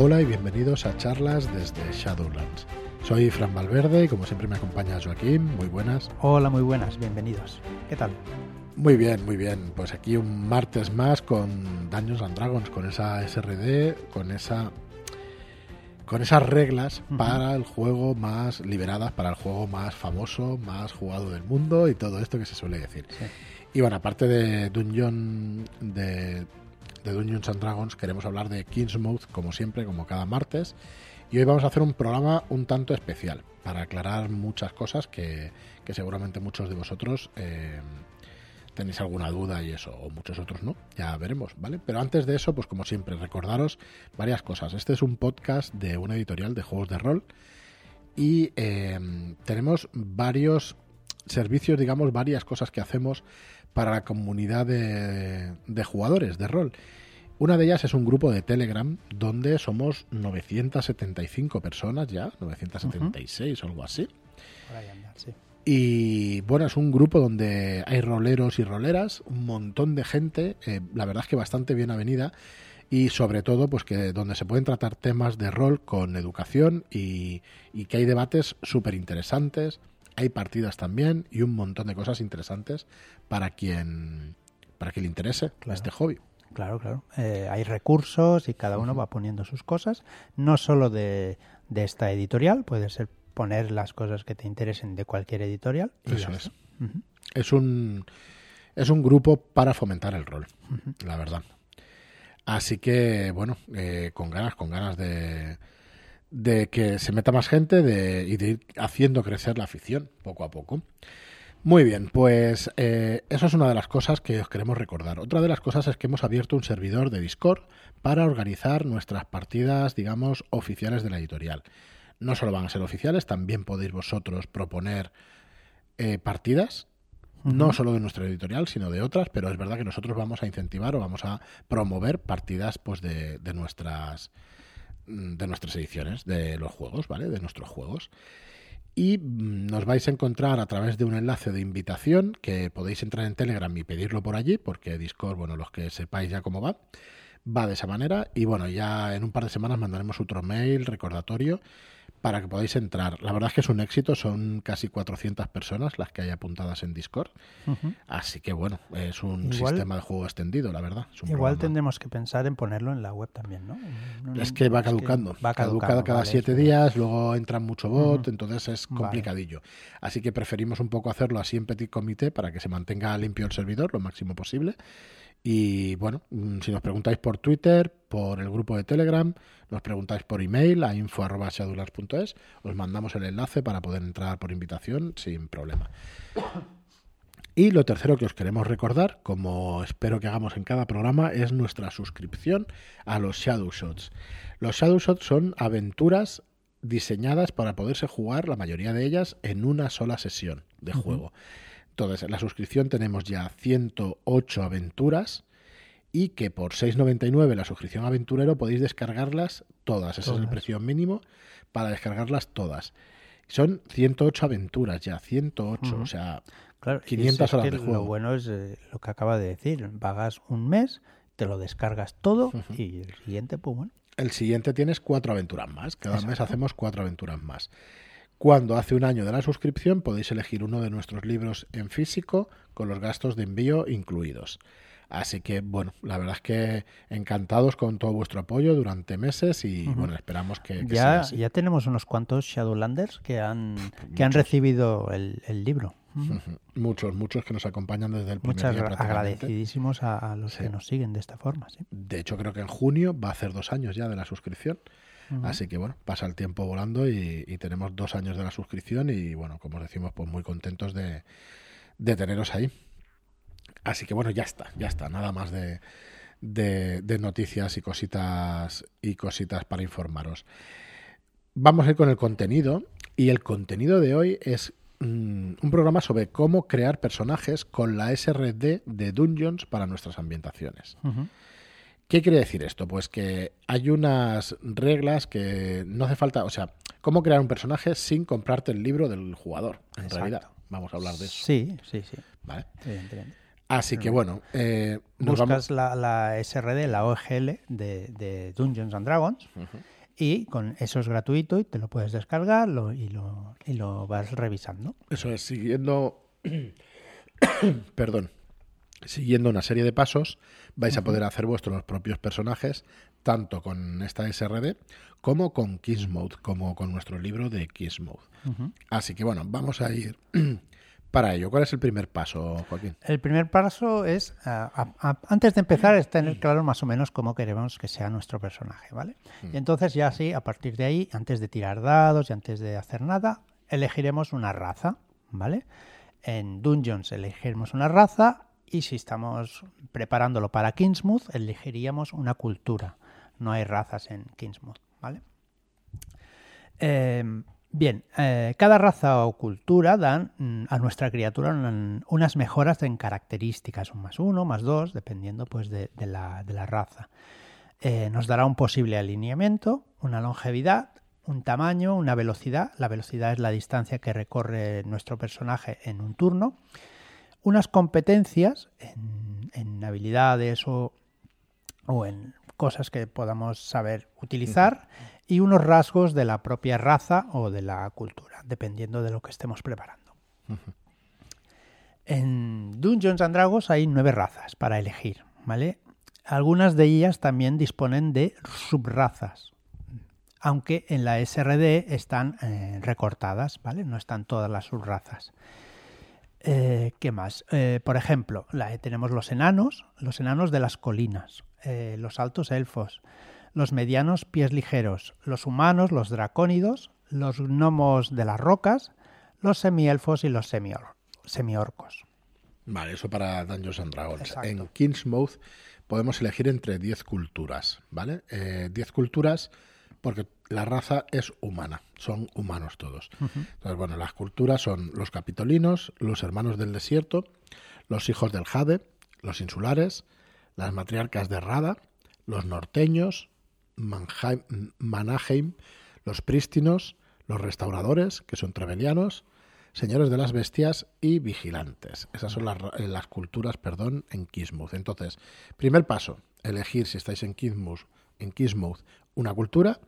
Hola y bienvenidos a charlas desde Shadowlands. Soy Fran Valverde y como siempre me acompaña Joaquín. Muy buenas. Hola, muy buenas, bienvenidos. ¿Qué tal? Muy bien, muy bien. Pues aquí un martes más con Dungeons and Dragons, con esa SRD, con esa con esas reglas para el juego más liberadas, para el juego más famoso, más jugado del mundo y todo esto que se suele decir. Y bueno, aparte de Dungeon de, de Dungeons and Dragons, queremos hablar de Kingsmouth, como siempre, como cada martes. Y hoy vamos a hacer un programa un tanto especial para aclarar muchas cosas que, que seguramente muchos de vosotros eh, tenéis alguna duda y eso, o muchos otros no, ya veremos, ¿vale? Pero antes de eso, pues como siempre, recordaros varias cosas. Este es un podcast de una editorial de juegos de rol y eh, tenemos varios servicios, digamos, varias cosas que hacemos para la comunidad de, de jugadores de rol. Una de ellas es un grupo de Telegram donde somos 975 personas ya, 976 o algo así. Sí. Y bueno, es un grupo donde hay roleros y roleras, un montón de gente, eh, la verdad es que bastante bien avenida y sobre todo pues que donde se pueden tratar temas de rol con educación y, y que hay debates súper interesantes, hay partidas también y un montón de cosas interesantes para quien para que le interese Claro. este hobby. Claro, claro. Eh, hay recursos y cada uno va poniendo sus cosas, no solo de, de esta editorial, puede ser poner las cosas que te interesen de cualquier editorial. y Eso es. Es un es un grupo para fomentar el rol, la verdad. Así que, bueno, eh, con ganas, con ganas de, de que se meta más gente de, y de ir haciendo crecer la afición poco a poco. Muy bien, pues eh, eso es una de las cosas que os queremos recordar. Otra de las cosas es que hemos abierto un servidor de Discord para organizar nuestras partidas, digamos, oficiales de la editorial. No solo van a ser oficiales, también podéis vosotros proponer eh, partidas, no solo de nuestra editorial, sino de otras, pero es verdad que nosotros vamos a incentivar o vamos a promover partidas pues de, de nuestras de nuestras ediciones de los juegos, ¿vale? De nuestros juegos. Y mm, nos vais a encontrar a través de un enlace de invitación que podéis entrar en Telegram y pedirlo por allí, porque Discord, bueno, los que sepáis ya cómo va, va de esa manera. Y bueno, ya en un par de semanas mandaremos otro mail recordatorio para que podáis entrar. La verdad es que es un éxito, son casi 400 personas las que hay apuntadas en Discord. Así que bueno, es un Igual- sistema de juego extendido, la verdad. Igual programa. tendremos que pensar en ponerlo en la web también, ¿no? No, Es que va caducando. va Caduca caducando, cada vale, siete días, luego entra mucho bot, entonces es Vale. complicadillo. Así que preferimos un poco hacerlo así en petit comité para que se mantenga limpio el servidor lo máximo posible. Y bueno, mm, si nos preguntáis por Twitter, por el grupo de Telegram, nos preguntáis por email a info.shadulars.es, os mandamos el enlace para poder entrar por invitación sin problema. Y lo tercero que os queremos recordar, como espero que hagamos en cada programa, es nuestra suscripción a los Shadow Shots. Los Shadow Shots son aventuras diseñadas para poderse jugar, la mayoría de ellas, en una sola sesión de juego. En la suscripción tenemos ya 108 aventuras y que por 6,99 la suscripción aventurero podéis descargarlas todas. Ese es el Todas. precio mínimo para descargarlas todas. Son 108 aventuras ya, 108. Ujú. O sea, Claro, y 500 es horas de juego. Lo bueno es eh, lo que acaba de decir. Pagas un mes, te lo descargas todo y el siguiente, pues bueno. el siguiente tienes cuatro aventuras más. Cada mes hacemos cuatro aventuras más. Cuando hace un año de la suscripción podéis elegir uno de nuestros libros en físico con los gastos de envío incluidos. Así que, bueno, la verdad es que encantados con todo vuestro apoyo durante meses y, bueno, esperamos que, Ya, así. ya tenemos unos cuantos Shadowlanders que han, que han recibido el, el libro. Muchos, muchos que nos acompañan desde el primer Muchas día agradecidísimos a, a los Sí. que nos siguen de esta forma. ¿sí? De hecho, creo que en junio va a hacer dos años ya de la suscripción. Así que bueno, pasa el tiempo volando y, y tenemos dos años de la suscripción y bueno, como os decimos, pues muy contentos de, de teneros ahí. Así que bueno, ya está, ya está, nada más de, de, de noticias y cositas y cositas para informaros. Vamos a ir con el contenido y el contenido de hoy es mm, un programa sobre cómo crear personajes con la SRD de Dungeons para nuestras ambientaciones. ¿Qué quiere decir esto? Pues que hay unas reglas que no hace falta, o sea, cómo crear un personaje sin comprarte el libro del jugador, en Exacto. realidad. Vamos a hablar de eso. Sí, sí, sí. ¿vale? evidentemente. Así que bueno, eh, nos Buscas vamos... la, la SRD, la OGL de, de Dungeons and Dragons y con eso es gratuito y te lo puedes descargar lo- y, lo, y lo vas revisando. Eso es, siguiendo. Perdón. Siguiendo una serie de pasos, vais a poder hacer vuestros propios personajes, tanto con esta SRD como con Kiss Mode, como con nuestro libro de Kiss Mode. Así que bueno, vamos a ir para ello. ¿Cuál es el primer paso, Joaquín? El primer paso es, a- a- antes de empezar, es tener claro más o menos cómo queremos que sea nuestro personaje, ¿vale? Y entonces ya sí, a partir de ahí, antes de tirar dados y antes de hacer nada, elegiremos una raza, ¿vale? En Dungeons elegiremos una raza y si estamos preparándolo para Kingsmouth, elegiríamos una cultura. No hay razas en Kingsmouth, ¿vale? Eh, bien, eh, cada raza o cultura dan mm, a nuestra criatura un- unas mejoras en características, un más uno, más dos, dependiendo pues de, de la, de la raza. Eh, nos dará un posible alineamiento, una longevidad, un tamaño, una velocidad. La velocidad es la distancia que recorre nuestro personaje en un turno. Unas competencias en, en habilidades o, o en cosas que podamos saber utilizar y unos rasgos de la propia raza o de la cultura, dependiendo de lo que estemos preparando. En Dungeons and Dragons hay nueve razas para elegir, ¿vale? Algunas de ellas también disponen de subrazas, aunque en la SRD están eh, recortadas, ¿vale? No están todas las subrazas. Eh, ¿Qué más? Eh, por ejemplo, la- tenemos los enanos, los enanos de las colinas, eh, los altos elfos, los medianos pies ligeros, los humanos, los dracónidos, los gnomos de las rocas, los semielfos y los semior- semiorcos. Vale, eso para Dungeons and Dragons. Exacto. En Kingsmouth podemos elegir entre 10 culturas, ¿vale? Eh, 10 culturas porque la raza es humana, son humanos todos. Entonces, bueno, las culturas son los capitolinos, los hermanos del desierto, los hijos del Jade, los insulares, las matriarcas de Rada, los norteños, Manheim- Manaheim, los prístinos, los restauradores, que son trebelianos, señores de las bestias y vigilantes. Esas son las, eh, las culturas, perdón, en Kismuth. Entonces, primer paso, elegir si estáis en Kismuth, en Kismuth una cultura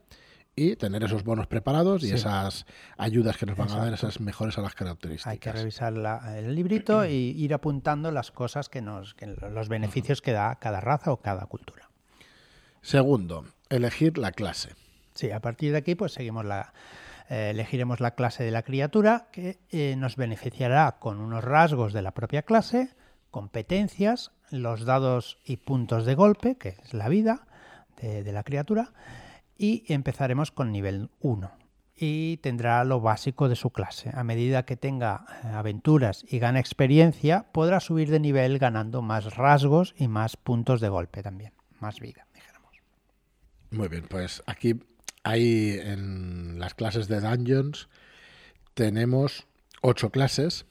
y tener esos bonos preparados y Sí. esas ayudas que nos van a dar, esas mejores a las características. Hay que revisar la- el librito y ir apuntando las cosas que nos, que los beneficios que da cada raza o cada cultura. Segundo, elegir la clase. Sí, a partir de aquí pues seguimos la eh, elegiremos la clase de la criatura que eh, nos beneficiará con unos rasgos de la propia clase, competencias, los dados y puntos de golpe, que es la vida de, de la criatura, y empezaremos con nivel 1. Y tendrá lo básico de su clase. A medida que tenga eh, aventuras y gane experiencia, podrá subir de nivel ganando más rasgos y más puntos de golpe también, más vida, dijéramos. Muy bien, pues aquí hay en las clases de Dungeons tenemos ocho clases.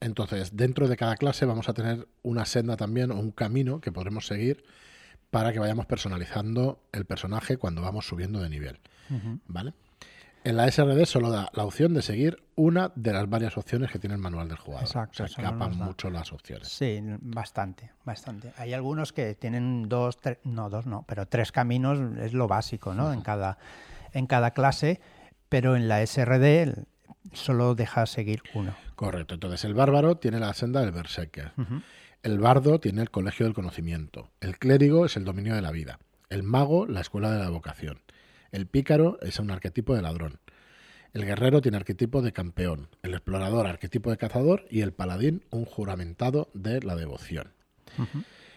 Entonces, dentro de cada clase vamos a tener una senda también o un camino que podremos seguir para que vayamos personalizando el personaje cuando vamos subiendo de nivel. ¿Vale? En la SRD solo da la opción de seguir una de las varias opciones que tiene el manual del jugador. Exacto, Se escapan mucho las opciones. Sí, bastante, bastante. Hay algunos que tienen dos, tres, no dos, no, pero tres caminos es lo básico, ¿no? En cada, en cada clase, pero en la SRD solo deja seguir uno. Correcto. Entonces, el bárbaro tiene la senda del berserker. El bardo tiene el colegio del conocimiento. El clérigo es el dominio de la vida. El mago, la escuela de la vocación. El pícaro es un arquetipo de ladrón. El guerrero tiene arquetipo de campeón. El explorador, arquetipo de cazador. Y el paladín, un juramentado de la devoción.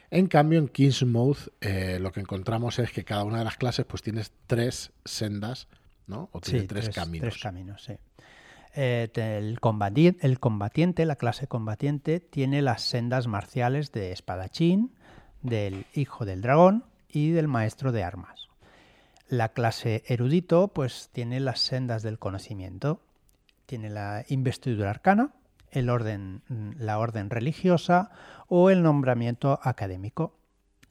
En cambio, en Kingsmouth eh, lo que encontramos es que cada una de las clases pues tiene tres sendas, ¿no? O tiene Sí, tres, caminos. Tres caminos, sí. Eh, el, combati- el combatiente, la clase combatiente, tiene las sendas marciales de espadachín, del hijo del dragón y del maestro de armas. La clase erudito, pues tiene las sendas del conocimiento. Tiene la investidura arcana, la orden religiosa o el nombramiento académico.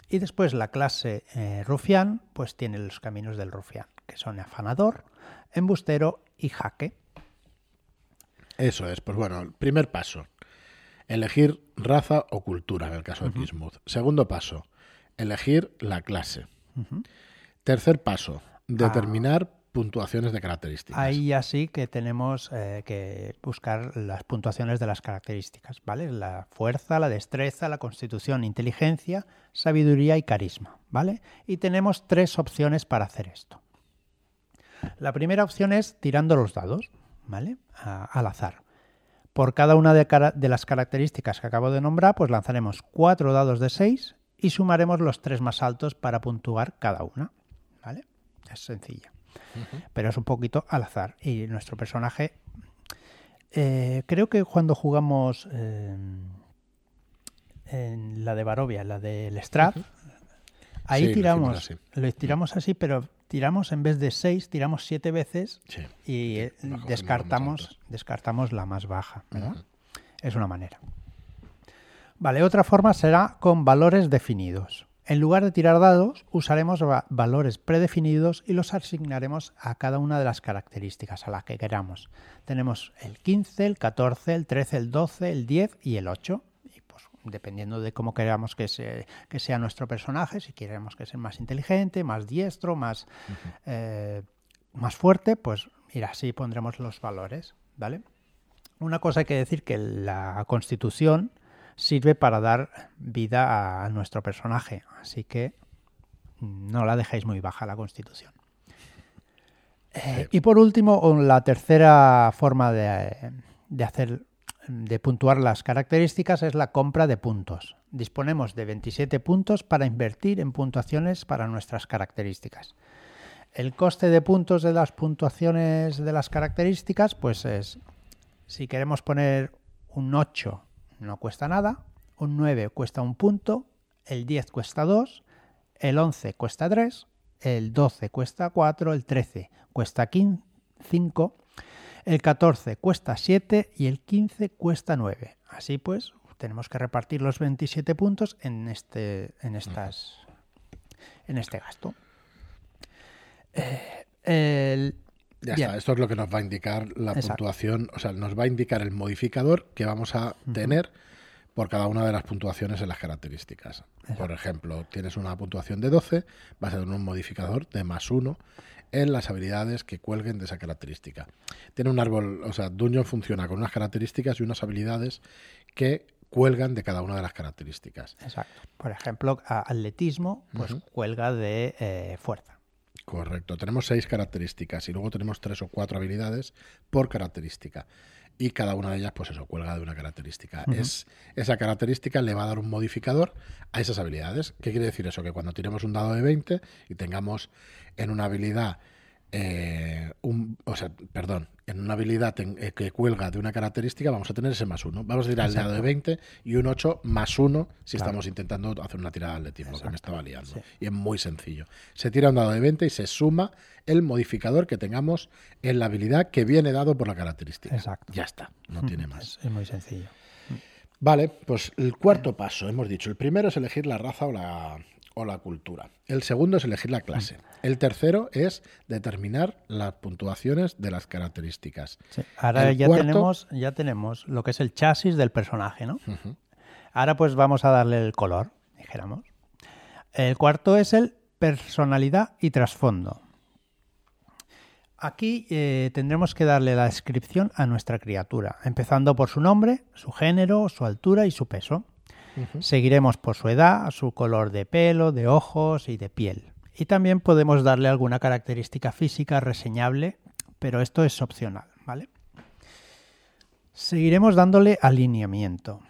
Y después la clase eh, rufián, pues tiene los caminos del rufián, que son afanador, embustero y jaque. Eso es, pues bueno, el primer paso. Elegir raza o cultura, en el caso de Kismuth. Segundo paso, elegir la clase. Tercer paso, determinar puntuaciones de características. Ahí ya sí que tenemos eh, que buscar las puntuaciones de las características, ¿vale? La fuerza, la destreza, la constitución, inteligencia, sabiduría y carisma, ¿vale? Y tenemos tres opciones para hacer esto. La primera opción es tirando los dados, ¿vale? al azar. Por cada una de, de, las características que acabo de nombrar, pues lanzaremos cuatro dados de seis y sumaremos los tres más altos para puntuar cada una, ¿vale? Es sencilla pero es un poquito al azar. Y nuestro personaje, eh, creo que cuando jugamos en la de Barovia, la del Strad, ahí tiramos, lo, tiramos así, pero tiramos en vez de seis, tiramos siete veces y eh, descartamos, descartamos la más baja. Es una manera. Vale, otra forma será con valores definidos. En lugar de tirar dados, usaremos valores predefinidos y los asignaremos a cada una de las características a las que queramos. Tenemos el 15, el 14, el 13, el 12, el 10 y el 8. Dependiendo de cómo queramos que, sea nuestro personaje, si queremos que sea más inteligente, más diestro, más, eh, más fuerte, pues mira, así pondremos los valores. ¿vale? Una cosa hay que decir que la constitución sirve para dar vida a nuestro personaje. Así que no la dejéis muy baja la constitución. Eh, y por último, la tercera forma de, de, hacer de puntuar las características es la compra de puntos. Disponemos de 27 puntos para invertir en puntuaciones para nuestras características. El coste de puntos de las puntuaciones de las características, pues es, si queremos poner un 8 no cuesta nada, un 9 cuesta un punto, el 10 cuesta 2, el 11 cuesta 3, el 12 cuesta 4, el 13 cuesta 5, el 14 cuesta 7 y el 15 cuesta 9. Así pues, tenemos que repartir los 27 puntos en este, en estas, en este gasto. Eh, el, ya está, esto es lo que nos va a indicar la puntuación, o sea, nos va a indicar el modificador que vamos a tener por cada una de las puntuaciones en las características. Por ejemplo, tienes una puntuación de 12, vas a tener un modificador de más 1 en las habilidades que cuelguen de esa característica. Tiene un árbol, o sea, Dungeon funciona con unas características y unas habilidades que cuelgan de cada una de las características. Exacto. Por ejemplo, atletismo, pues cuelga de eh, fuerza. Correcto. Tenemos seis características y luego tenemos tres o cuatro habilidades por característica. Y cada una de ellas, pues eso, cuelga de una característica. es, esa característica le va a dar un modificador a esas habilidades. ¿Qué quiere decir eso? Que cuando tiremos un dado de 20 y tengamos en una habilidad eh, un, o sea, perdón, en una habilidad eh, que cuelga de una característica, vamos a tener ese más uno. Vamos a tirar el dado de 20 y un 8 más uno si estamos intentando hacer una tirada de tiempo, que me estaba liando. Y es muy sencillo. Se tira un dado de 20 y se suma el modificador que tengamos en la habilidad que viene dado por la característica. Exacto. Ya está, no tiene más. Es, muy sencillo. Vale, pues el cuarto paso, hemos dicho, el primero es elegir la raza o la, o la cultura. El segundo es elegir la clase. El tercero es determinar las puntuaciones de las características. Ahora ya, tenemos, ya tenemos lo que es el chasis del personaje, ¿no? Ahora pues vamos a darle el color, dijéramos. El cuarto es el personalidad y trasfondo. Aquí eh, tendremos que darle la descripción a nuestra criatura, empezando por su nombre, su género, su altura y su peso. Seguiremos por su edad, su color de pelo, de ojos y de piel. Y también podemos darle alguna característica física reseñable, pero esto es opcional, ¿vale? Seguiremos dándole alineamiento,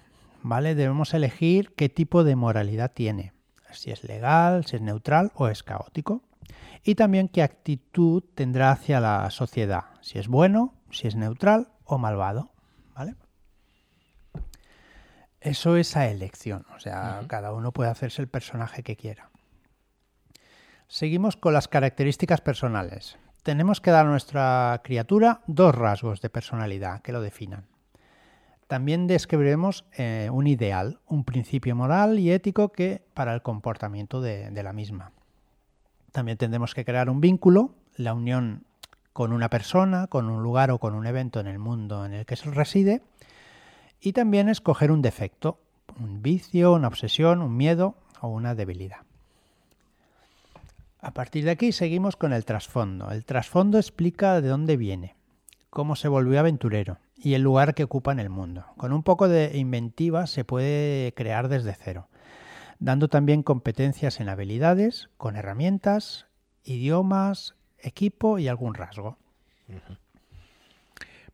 ¿vale? Debemos elegir qué tipo de moralidad tiene, si es legal, si es neutral o es caótico. Y también qué actitud tendrá hacia la sociedad, si es bueno, si es neutral o malvado. Eso es a elección, o sea, cada uno puede hacerse el personaje que quiera. Seguimos con las características personales. Tenemos que dar a nuestra criatura dos rasgos de personalidad que lo definan. También describiremos eh, un ideal, un principio moral y ético que para el comportamiento de, de la misma. También tendremos que crear un vínculo, la unión con una persona, con un lugar o con un evento en el mundo en el que se reside Y también escoger un defecto, un vicio, una obsesión, un miedo o una debilidad. A partir de aquí seguimos con el trasfondo. El trasfondo explica de dónde viene, cómo se volvió aventurero y el lugar que ocupa en el mundo. Con un poco de inventiva se puede crear desde cero, dando también competencias en habilidades, con herramientas, idiomas, equipo y algún rasgo.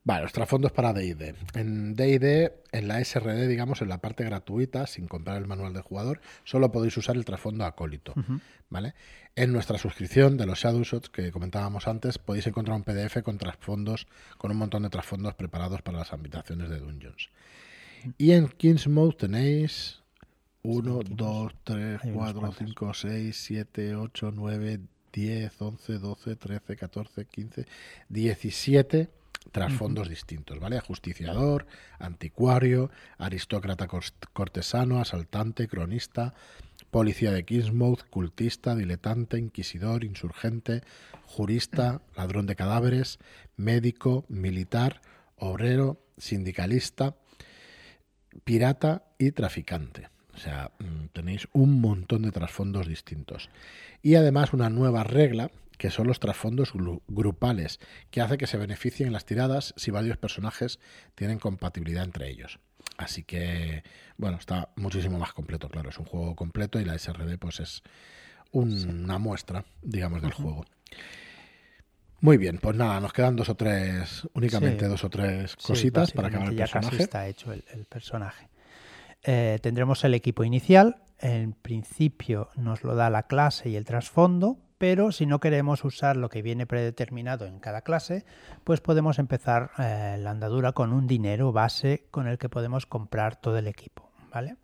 Vale, los trasfondos para D&D. En D&D, en la SRD, digamos, en la parte gratuita, sin comprar el manual del jugador, solo podéis usar el trasfondo acólito, ¿vale? En nuestra suscripción de los Shadowshots que comentábamos antes, podéis encontrar un PDF con trasfondos, con un montón de trasfondos preparados para las habitaciones de Dungeons. Y en Kings Mode tenéis 1, 2, 3, 4, 5, 6, 7, 8, 9, 10, 11, 12, 13, 14, 15, 17 trasfondos distintos, ¿vale? Ajusticiador, anticuario, aristócrata cortesano, asaltante, cronista, policía de Kingsmouth, cultista, diletante, inquisidor, insurgente, jurista, ladrón de cadáveres, médico, militar, obrero, sindicalista, pirata y traficante. O sea, mm, tenéis un montón de trasfondos distintos. Y además una nueva regla que son los trasfondos grupales, que hace que se beneficien las tiradas si varios personajes tienen compatibilidad entre ellos. Así que, bueno, está muchísimo más completo, claro, es un juego completo y la SRD pues es una muestra, digamos, del juego. Muy bien, pues nada, nos quedan dos o tres, únicamente dos o tres cositas para acabar el personaje. Casi está hecho el, personaje. Eh, tendremos el equipo inicial, en principio nos lo da la clase y el trasfondo, pero si no queremos usar lo que viene predeterminado en cada clase, pues podemos empezar eh, la andadura con un dinero base con el que podemos comprar todo el equipo, ¿vale?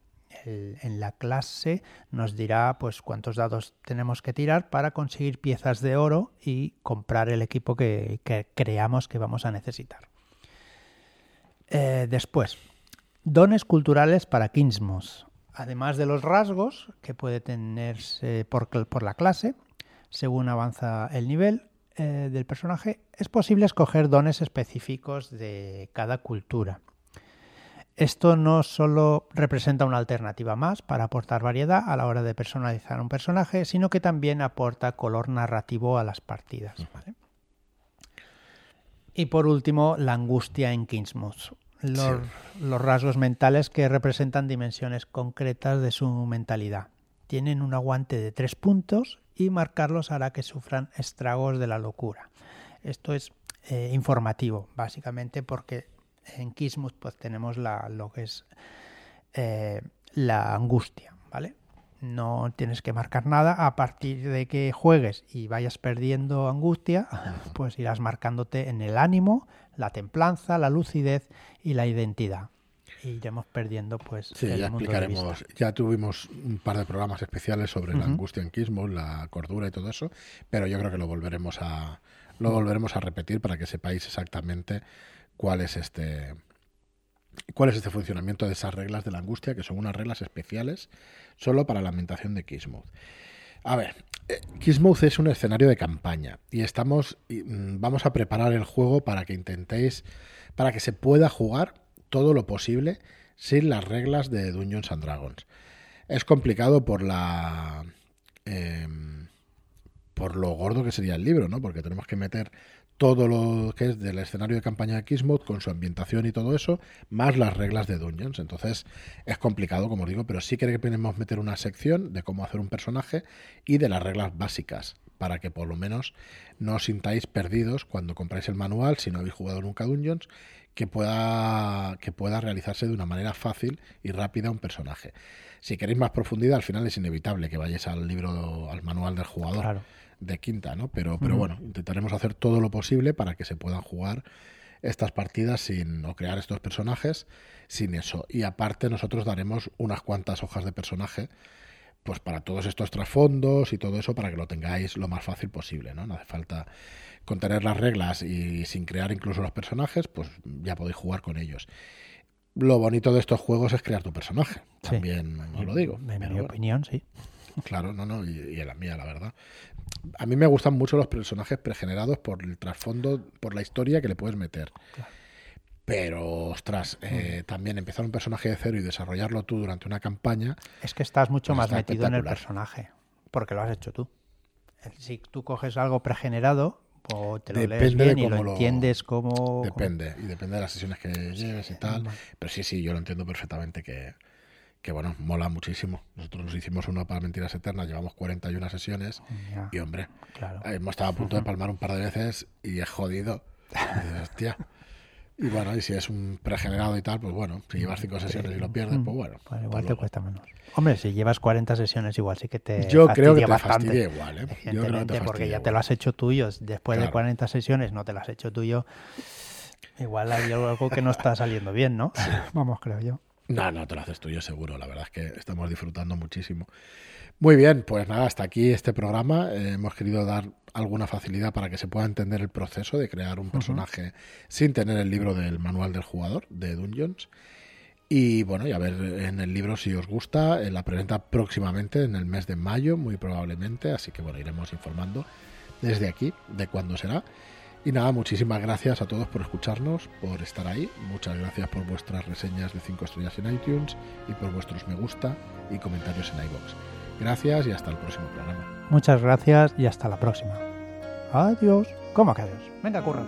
en la clase nos dirá pues cuántos dados tenemos que tirar para conseguir piezas de oro y comprar el equipo que, creamos que vamos a necesitar. Eh, después, dones culturales para Kingsmos. Además de los rasgos que puede tenerse por la clase, según avanza el nivel eh, del personaje, es posible escoger dones específicos de cada cultura. Esto no solo representa una alternativa más para aportar variedad a la hora de personalizar un personaje, sino que también aporta color narrativo a las partidas. Y por último, la angustia en Kingsmouth. Los, los rasgos mentales que representan dimensiones concretas de su mentalidad. Tienen un aguante de tres puntos y marcarlos hará que sufran estragos de la locura. Esto es eh, informativo, básicamente porque en Kismuth pues, tenemos la, lo que es eh, la angustia, ¿vale? No tienes que marcar nada, a partir de que juegues y vayas perdiendo angustia, pues irás marcándote en el ánimo, la templanza, la lucidez y la identidad y iremos perdiendo pues sí, ya explicaremos. ya tuvimos un par de programas especiales sobre la angustia en Kismo, la cordura y todo eso pero yo creo que lo volveremos a lo volveremos a repetir para que sepáis exactamente cuál es este cuál es este funcionamiento de esas reglas de la angustia que son unas reglas especiales solo para la ambientación de Kismuth a ver, eh, Kismuth es un escenario de campaña y estamos mm, vamos a preparar el juego para que intentéis para que se pueda jugar todo lo posible sin las reglas de Dungeons and Dragons. Es complicado por la. Em, por lo gordo que sería el libro, ¿no? Porque tenemos que meter todo lo que es del escenario de campaña de Kismuth con su ambientación y todo eso, más las reglas de Dungeons. Entonces es complicado, como digo, pero sí que queremos meter una sección de cómo hacer un personaje y de las reglas básicas, para que por lo menos no os sintáis perdidos cuando compráis el manual, si no habéis jugado nunca Dungeons, que pueda, que pueda realizarse de una manera fácil y rápida un personaje. Si queréis más profundidad, al final es inevitable que vayáis al libro, al manual del jugador de quinta, ¿no? Pero, pero bueno, intentaremos hacer todo lo posible para que se puedan jugar estas partidas sin o crear estos personajes sin eso. Y aparte nosotros daremos unas cuantas hojas de personaje pues para todos estos trasfondos y todo eso para que lo tengáis lo más fácil posible, ¿no? No hace falta con tener las reglas y sin crear incluso los personajes, pues ya podéis jugar con ellos. Lo bonito de estos juegos es crear tu personaje, también os lo digo. En mi opinión, sí. Claro, no, no, y, en la mía, la verdad. A mí me gustan mucho los personajes pregenerados por el trasfondo, por la historia que le puedes meter. Pero, ostras, eh, también empezar un personaje de cero y desarrollarlo tú durante una campaña. Es que estás mucho más metido en el personaje, porque lo has hecho tú. Si tú coges algo pregenerado, o te lo lees Depende de bien y lo cómo lo- entiendes como... Depende, y depende de las sesiones que lleves y tal. Pero sí, sí, yo lo entiendo perfectamente que, que bueno, mola muchísimo. Nosotros nos hicimos uno para Mentiras Eternas, llevamos 41 sesiones Ya, y, hombre, claro. hemos estado a punto de palmar un par de veces y es jodido. Y dices, hostia. Y bueno, y si es un pregenerado y tal, pues bueno, si llevas cinco sesiones y lo pierdes, pues bueno. Pues igual te cuesta menos. Hombre, si llevas 40 sesiones, igual sí que te Yo creo que te bastante. fastidia igual, ¿eh? Yo creo que te porque ya te lo has hecho tuyo. Después de Claro. 40 sesiones no te lo has hecho tuyo. Igual hay algo que no está saliendo bien, ¿no? Vamos, creo yo. No, no, te lo haces tuyo seguro. La verdad es que estamos disfrutando muchísimo. Muy bien, pues nada, hasta aquí este programa. Eh, hemos querido dar alguna facilidad para que se pueda entender el proceso de crear un personaje sin tener el libro del manual del jugador de Dungeons. Y bueno, y a ver en el libro si os gusta. eh, la presenta próximamente en el mes de mayo, muy probablemente. Así que bueno, iremos informando desde aquí de cuándo será. Y nada, muchísimas gracias a todos por escucharnos, por estar ahí. Muchas gracias por vuestras reseñas de 5 estrellas en iTunes y por vuestros me gusta y comentarios en iBox. Gracias y hasta el próximo programa. Muchas gracias y hasta la próxima. Adiós. ¿Cómo que adiós? Venga, curra.